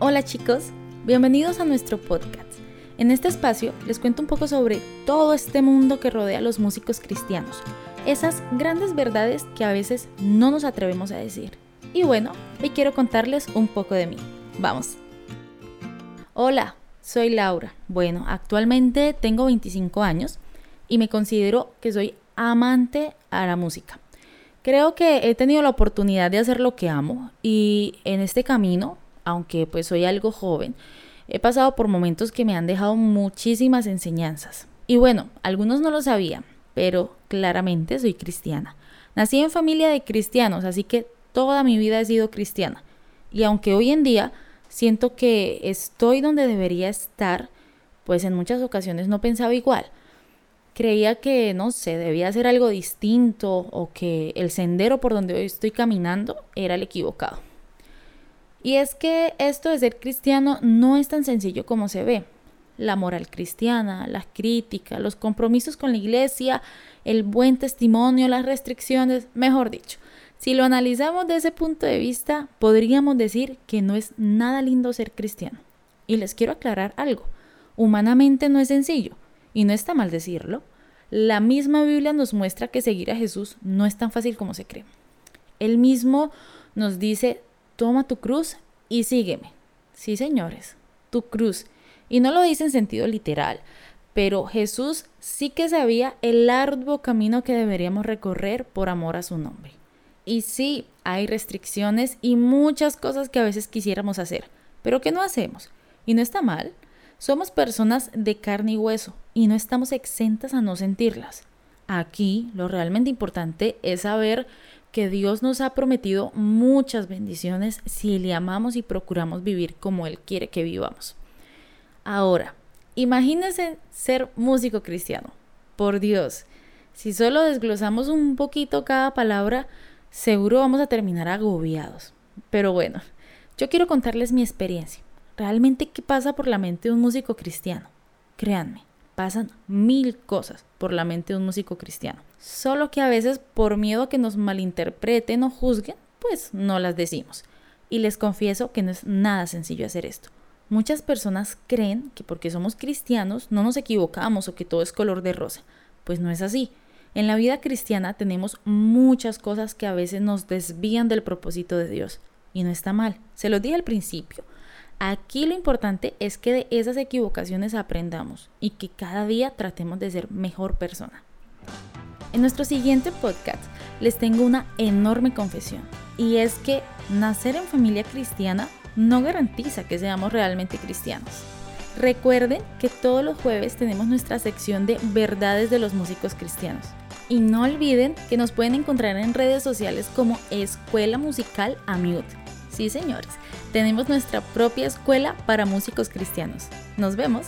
Hola chicos, bienvenidos a nuestro podcast. En este espacio les cuento un poco sobre todo este mundo que rodea a los músicos cristianos, esas grandes verdades que a veces no nos atrevemos a decir. Y bueno, hoy quiero contarles un poco de mí. Vamos. Hola, soy Laura. Bueno, actualmente tengo 25 años y me considero que soy amante a la música. Creo que he tenido la oportunidad de hacer lo que amo y en este camino aunque pues soy algo joven, he pasado por momentos que me han dejado muchísimas enseñanzas. Y bueno, algunos no lo sabían, pero claramente soy cristiana. Nací en familia de cristianos, así que toda mi vida he sido cristiana. Y aunque hoy en día siento que estoy donde debería estar, pues en muchas ocasiones no pensaba igual. Creía que, no sé, debía hacer algo distinto o que el sendero por donde hoy estoy caminando era el equivocado. Y es que esto de ser cristiano no es tan sencillo como se ve. La moral cristiana, la crítica, los compromisos con la iglesia, el buen testimonio, las restricciones, mejor dicho. Si lo analizamos desde ese punto de vista, podríamos decir que no es nada lindo ser cristiano. Y les quiero aclarar algo. Humanamente no es sencillo, y no está mal decirlo. La misma Biblia nos muestra que seguir a Jesús no es tan fácil como se cree. Él mismo nos dice, toma tu cruz y sígueme. Sí, señores, tu cruz. Y no lo dice en sentido literal, pero Jesús sí que sabía el arduo camino que deberíamos recorrer por amor a su nombre. Y sí, hay restricciones y muchas cosas que a veces quisiéramos hacer, pero que no hacemos. Y no está mal. Somos personas de carne y hueso y no estamos exentas a no sentirlas. Aquí lo realmente importante es saber que Dios nos ha prometido muchas bendiciones si le amamos y procuramos vivir como Él quiere que vivamos. Ahora, imagínense ser músico cristiano. Por Dios, si solo desglosamos un poquito cada palabra, seguro vamos a terminar agobiados. Pero bueno, yo quiero contarles mi experiencia. Realmente, ¿qué pasa por la mente de un músico cristiano? Créanme, pasan mil cosas por la mente de un músico cristiano. Solo que a veces por miedo a que nos malinterpreten o juzguen, pues no las decimos. Y les confieso que no es nada sencillo hacer esto. Muchas personas creen que porque somos cristianos no nos equivocamos o que todo es color de rosa. Pues no es así. En la vida cristiana tenemos muchas cosas que a veces nos desvían del propósito de Dios. Y no está mal. Se lo dije al principio. Aquí lo importante es que de esas equivocaciones aprendamos y que cada día tratemos de ser mejor persona. En nuestro siguiente podcast les tengo una enorme confesión y es que nacer en familia cristiana no garantiza que seamos realmente cristianos. Recuerden que todos los jueves tenemos nuestra sección de verdades de los músicos cristianos. Y no olviden que nos pueden encontrar en redes sociales como Escuela Musical Amute. Sí, señores, tenemos nuestra propia escuela para músicos cristianos. Nos vemos.